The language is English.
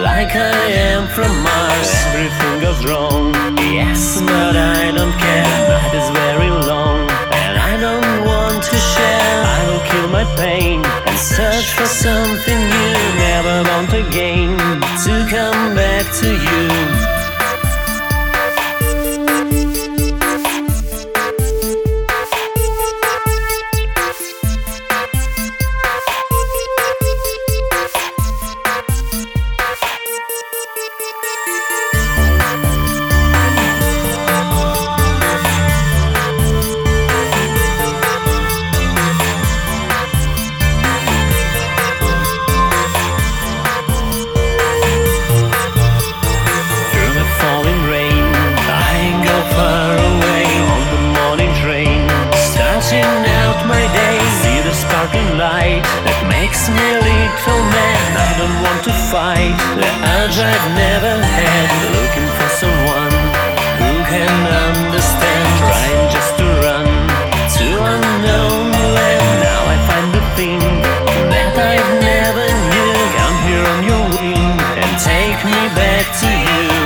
like I am from Mars. Everything goes wrong, yes, but I don't care. Night is very long, and I don't want to share. I will kill my pain and search for something new. Never want again to come back to you. See light that makes me a little man. I don't want to fight the urge I've never had, looking for someone who can understand. Trying just to run to unknown land. Now I find the thing that I've never knew. Come here on your wing and take me back to you.